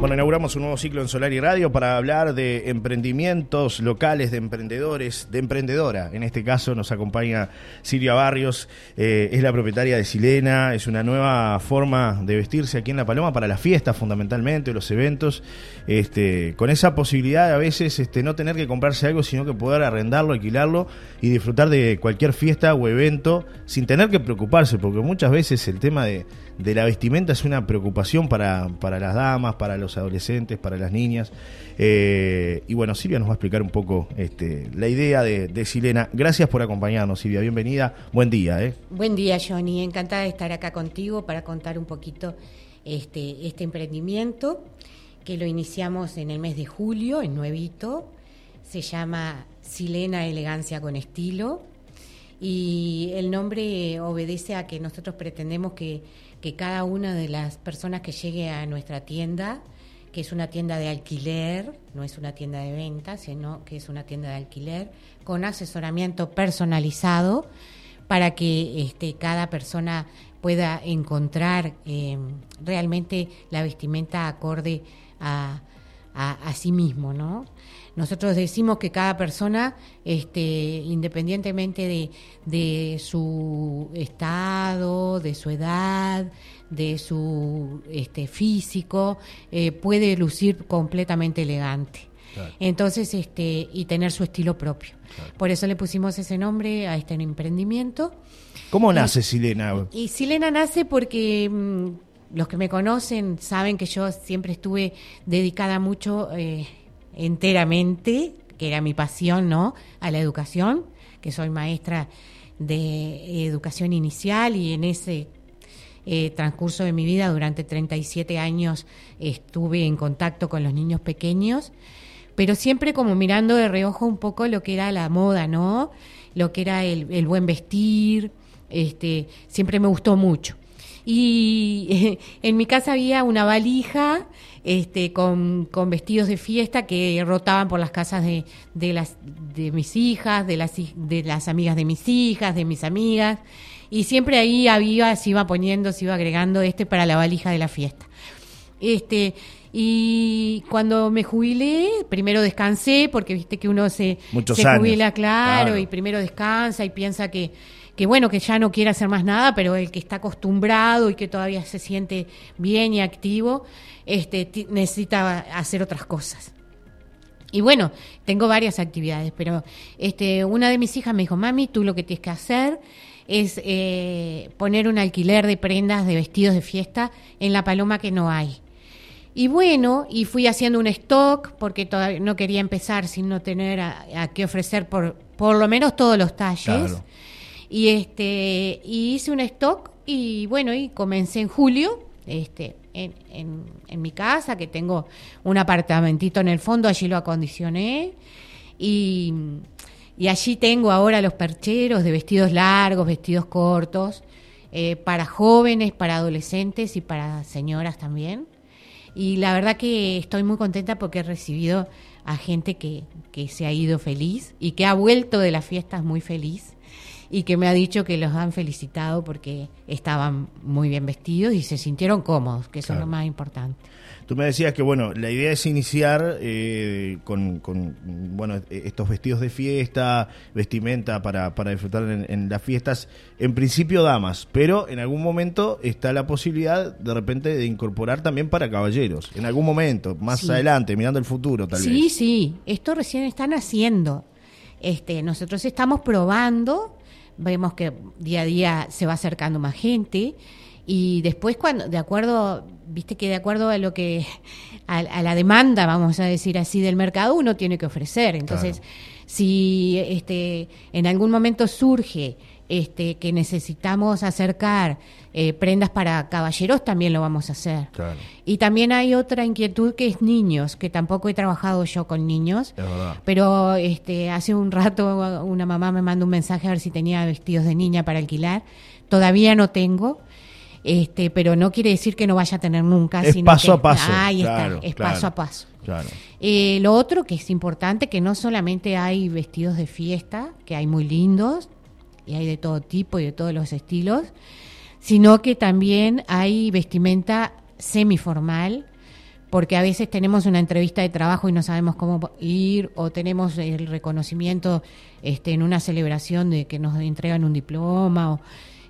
Bueno, inauguramos un nuevo ciclo en Solar y Radio para hablar de emprendimientos locales, de emprendedores, de emprendedora. En este caso nos acompaña Silvia Barrios, eh, es la propietaria de Silena, es una nueva forma de vestirse aquí en La Paloma para las fiestas fundamentalmente, los eventos, este, con esa posibilidad de a veces este, no tener que comprarse algo, sino que poder arrendarlo, alquilarlo y disfrutar de cualquier fiesta o evento sin tener que preocuparse, porque muchas veces el tema de, de la vestimenta es una preocupación para, para las damas, para los adolescentes, para las niñas. Eh, y bueno, Silvia nos va a explicar un poco este, la idea de, Silena. Gracias por acompañarnos, Silvia. Bienvenida. Buen día. ¿eh? Buen día, Johnny. Encantada de estar acá contigo para contar un poquito este, este emprendimiento que lo iniciamos en el mes de julio, en Nuevito. Se llama Silena Elegancia con Estilo. Y el nombre obedece a que nosotros pretendemos que, que cada una de las personas que llegue a nuestra tienda que es una tienda de alquiler, no es una tienda de venta, sino que es una tienda de alquiler, con asesoramiento personalizado para que este, cada persona pueda encontrar eh, realmente la vestimenta acorde a, a, a, sí mismo, ¿no? Nosotros decimos que cada persona, este, independientemente de, de su estado, de su edad, de su este, físico, eh, puede lucir completamente elegante. Claro. Entonces, este, y tener su estilo propio. Claro. Por eso le pusimos ese nombre a este emprendimiento. ¿Cómo nace Silena? Y Silena nace porque mmm, los que me conocen saben que yo siempre estuve dedicada mucho, eh, enteramente, que era mi pasión, ¿no? A la educación, que soy maestra de educación inicial y en ese eh, transcurso de mi vida, durante 37 años, estuve en contacto con los niños pequeños, pero siempre como mirando de reojo un poco lo que era la moda, ¿no? Lo que era el, el buen vestir, este, siempre me gustó mucho. Y en mi casa había una valija este, con, con, vestidos de fiesta que rotaban por las casas de, de, las, de mis hijas, de las, de las amigas de mis hijas, de mis amigas. Y siempre ahí había, se iba poniendo, se iba agregando este para la valija de la fiesta. Este, y cuando me jubilé, primero descansé, porque viste que uno se, se jubila, claro, claro, y primero descansa y piensa que, que bueno, que ya no quiere hacer más nada, pero el que está acostumbrado y que todavía se siente bien y activo, este, necesita hacer otras cosas. Y bueno, tengo varias actividades, pero este, una de mis hijas me dijo, mami, tú lo que tienes que hacer es eh, poner un alquiler de prendas de vestidos de fiesta en La Paloma que no hay. Y bueno, y fui haciendo un stock porque todavía no quería empezar sin no tener a, a qué ofrecer por, por lo menos todos los talles. Y este y hice un stock y bueno, y comencé en julio, este en, en, mi casa, que tengo un apartamentito en el fondo, allí lo acondicioné. Y, y allí tengo ahora los percheros de vestidos largos, vestidos cortos, eh, para jóvenes, para adolescentes y para señoras también. Y la verdad que estoy muy contenta porque he recibido a gente que, que se ha ido feliz y que ha vuelto de las fiestas muy feliz y que me ha dicho que los han felicitado porque estaban muy bien vestidos y se sintieron cómodos, que eso claro. es lo más importante. Tú me decías que bueno, la idea es iniciar eh, con, con, bueno estos vestidos de fiesta, vestimenta para, para disfrutar en, en, las fiestas, en principio damas, pero en algún momento está la posibilidad de repente de incorporar también para caballeros, en algún momento, más sí. adelante, mirando el futuro tal sí, vez. Sí, sí, esto recién están haciendo. Este, nosotros estamos probando vemos que día a día se va acercando más gente y después cuando de acuerdo viste que de acuerdo a lo que a, a, la demanda vamos a decir así del mercado uno tiene que ofrecer entonces claro. si este en algún momento surge este que necesitamos acercar eh, prendas para caballeros también lo vamos a hacer claro. y también hay otra inquietud que es niños que tampoco he trabajado yo con niños pero este hace un rato una mamá me mandó un mensaje a ver si tenía vestidos de niña para alquilar todavía no tengo este, pero no quiere decir que no vaya a tener nunca. Es sino paso que, a paso. Ahí claro, está, es claro, paso a paso. Claro. Eh, lo otro que es importante, que no solamente hay vestidos de fiesta, que hay muy lindos, y hay de todo tipo y de todos los estilos, sino que también hay vestimenta semiformal porque a veces tenemos una entrevista de trabajo y no sabemos cómo ir, o tenemos el reconocimiento este, en una celebración de que nos entregan un diploma, o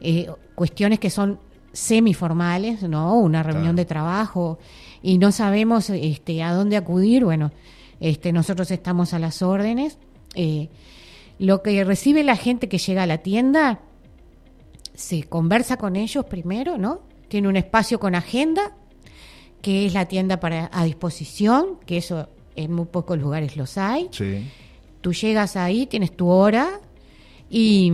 eh, cuestiones que son semiformales, ¿no? Una reunión de trabajo, y no sabemos este, a dónde acudir, bueno, este, nosotros estamos a las órdenes. Eh, lo que recibe la gente que llega a la tienda, se conversa con ellos primero, ¿no? Tiene un espacio con agenda que es la tienda para a disposición, que eso en muy pocos lugares los hay. Sí. Tú llegas ahí, tienes tu hora y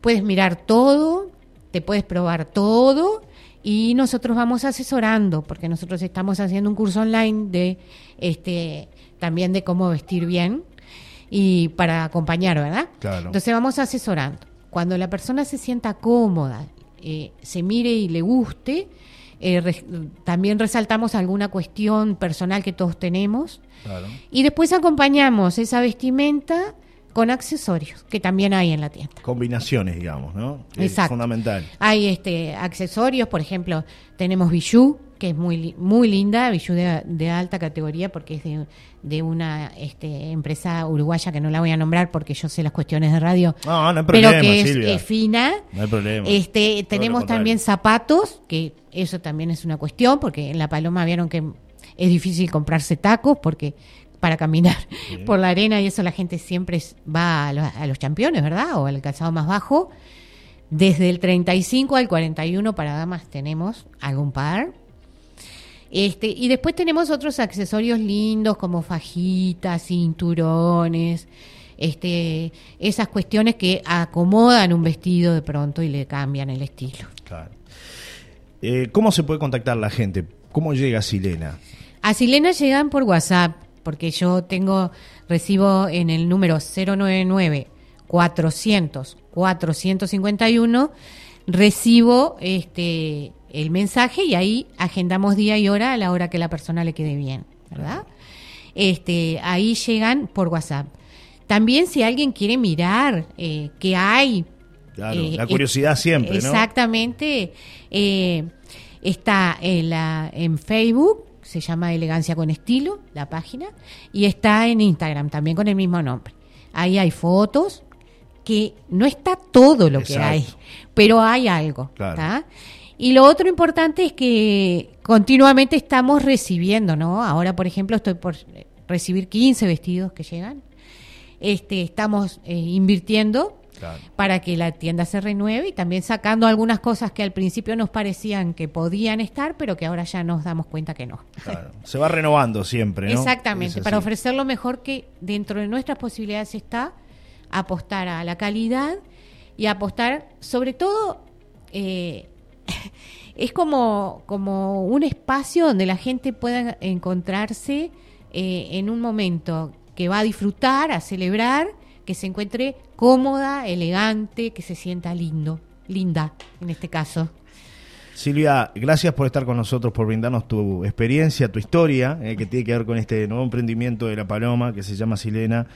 puedes mirar todo, te puedes probar todo y nosotros vamos asesorando porque nosotros estamos haciendo un curso online de este también de cómo vestir bien y para acompañar, ¿verdad? Claro. Entonces vamos asesorando. Cuando la persona se sienta cómoda, eh, se mire y le guste, eh, también resaltamos alguna cuestión personal que todos tenemos. Y después acompañamos esa vestimenta con accesorios, que también hay en la tienda. Combinaciones, digamos, ¿no? Exacto. fundamental. Hay este accesorios, por ejemplo, tenemos bijou, que es muy muy linda, bijou de, alta categoría porque es de, una este, empresa uruguaya que no la voy a nombrar porque yo sé las cuestiones de radio, no, no hay problema, pero que es, fina. No hay problema. Este, tenemos también zapatos, que eso también es una cuestión porque en La Paloma vieron que es difícil comprarse tacos porque para caminar por la arena y eso la gente siempre va a los, a los campeones, ¿verdad? O al calzado más bajo. Desde el 35 al 41 para damas tenemos algún par este, y después tenemos otros accesorios lindos como fajitas, cinturones, este, esas cuestiones que acomodan un vestido de pronto y le cambian el estilo. Claro. Eh, ¿Cómo se puede contactar la gente? ¿Cómo llega a Silena? A Silena llegan por WhatsApp, porque yo tengo, recibo en el número 099 400 451, recibo este el mensaje y ahí agendamos día y hora a la hora que la persona le quede bien, ¿verdad? Este, ahí llegan por WhatsApp. También si alguien quiere mirar eh, qué hay. Claro, eh, la curiosidad siempre, ¿no? Exactamente. Eh, está en, la, en Facebook, se llama Elegancia con Estilo, la página, y está en Instagram también con el mismo nombre. Ahí hay fotos, que no está todo lo que hay, pero hay algo. Claro. Y lo otro importante es que continuamente estamos recibiendo, ¿no? Ahora, por ejemplo, estoy por recibir 15 vestidos que llegan. Este, estamos eh, invirtiendo para que la tienda se renueve y también sacando algunas cosas que al principio nos parecían que podían estar, pero que ahora ya nos damos cuenta que no. Se va renovando siempre, ¿no? Exactamente, para ofrecer lo mejor que dentro de nuestras posibilidades está apostar a la calidad y apostar sobre todo eh, es como, como un espacio donde la gente pueda encontrarse eh, en un momento que va a disfrutar, a celebrar, que se encuentre cómoda, elegante, que se sienta lindo, linda en este caso. Silvia, gracias por estar con nosotros, por brindarnos tu experiencia, tu historia, eh, que tiene que ver con este nuevo emprendimiento de La Paloma, que se llama Silena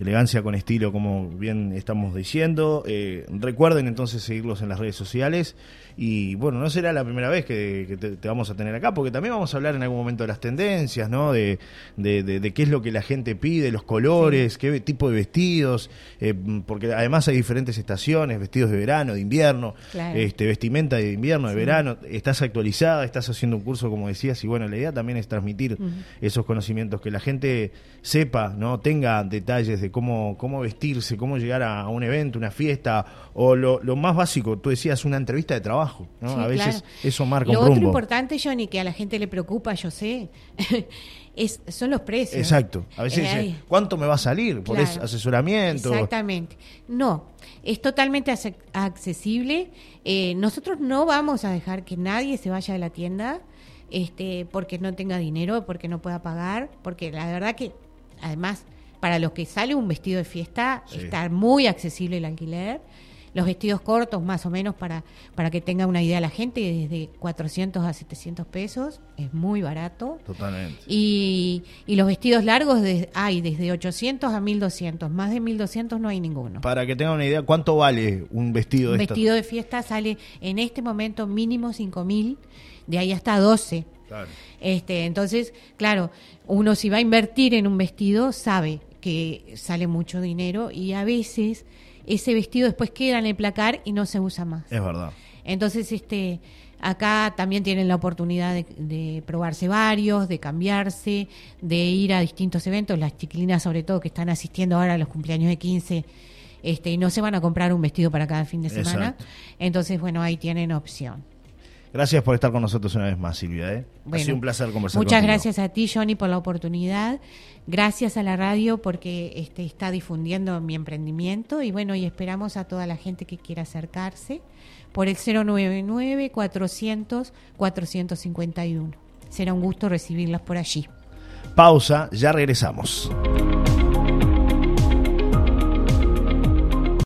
elegancia con estilo, como bien estamos diciendo. Eh, recuerden entonces seguirlos en las redes sociales. Y bueno, no será la primera vez que, te, vamos a tener acá, porque también vamos a hablar en algún momento de las tendencias, ¿no? De, de, qué es lo que la gente pide, los colores, qué tipo de vestidos, eh, porque además hay diferentes estaciones, vestidos de verano, de invierno, este, vestimenta de invierno, de verano. Estás actualizada, estás haciendo un curso, como decías, y bueno, la idea también es transmitir esos conocimientos, que la gente sepa, ¿no? Tenga detalles de cómo, cómo vestirse, cómo llegar a, un evento, una fiesta, o lo, más básico, tú decías una entrevista de trabajo, ¿no? a veces eso marca lo un rumbo. Lo otro importante, Johnny, que a la gente le preocupa, yo sé, es, son los precios. Exacto. A veces dice, ¿cuánto me va a salir por ese asesoramiento? Exactamente. No, es totalmente accesible. Eh, nosotros no vamos a dejar que nadie se vaya de la tienda este, porque no tenga dinero, porque no pueda pagar, porque la verdad que, además, para los que sale un vestido de fiesta, está muy accesible el alquiler. Los vestidos cortos, más o menos, para, para que tenga una idea la gente, desde 400 a 700 pesos, es muy barato. Totalmente. Y, y los vestidos largos hay desde 800 a 1200, más de 1200 no hay ninguno. Para que tengan una idea, ¿cuánto vale un vestido de Un vestido de fiesta sale en este momento mínimo 5000, de ahí hasta 12 Este, entonces, claro, uno si va a invertir en un vestido sabe que sale mucho dinero y a veces ese vestido después queda en el placar y no se usa más. Es verdad. Entonces, este, acá también tienen la oportunidad de, probarse varios, de cambiarse, de ir a distintos eventos, las chiquilinas sobre todo que están asistiendo ahora a los cumpleaños de 15, este, y no se van a comprar un vestido para cada fin de semana. Entonces, bueno, ahí tienen opción. Gracias por estar con nosotros una vez más, Silvia. ¿eh? ha sido un placer conversar Muchas gracias a ti, Johnny, por la oportunidad. Gracias a la radio porque este, está difundiendo mi emprendimiento y bueno, y esperamos a toda la gente que quiera acercarse por el 099 400 451. Será un gusto recibirlas por allí. Pausa, ya regresamos.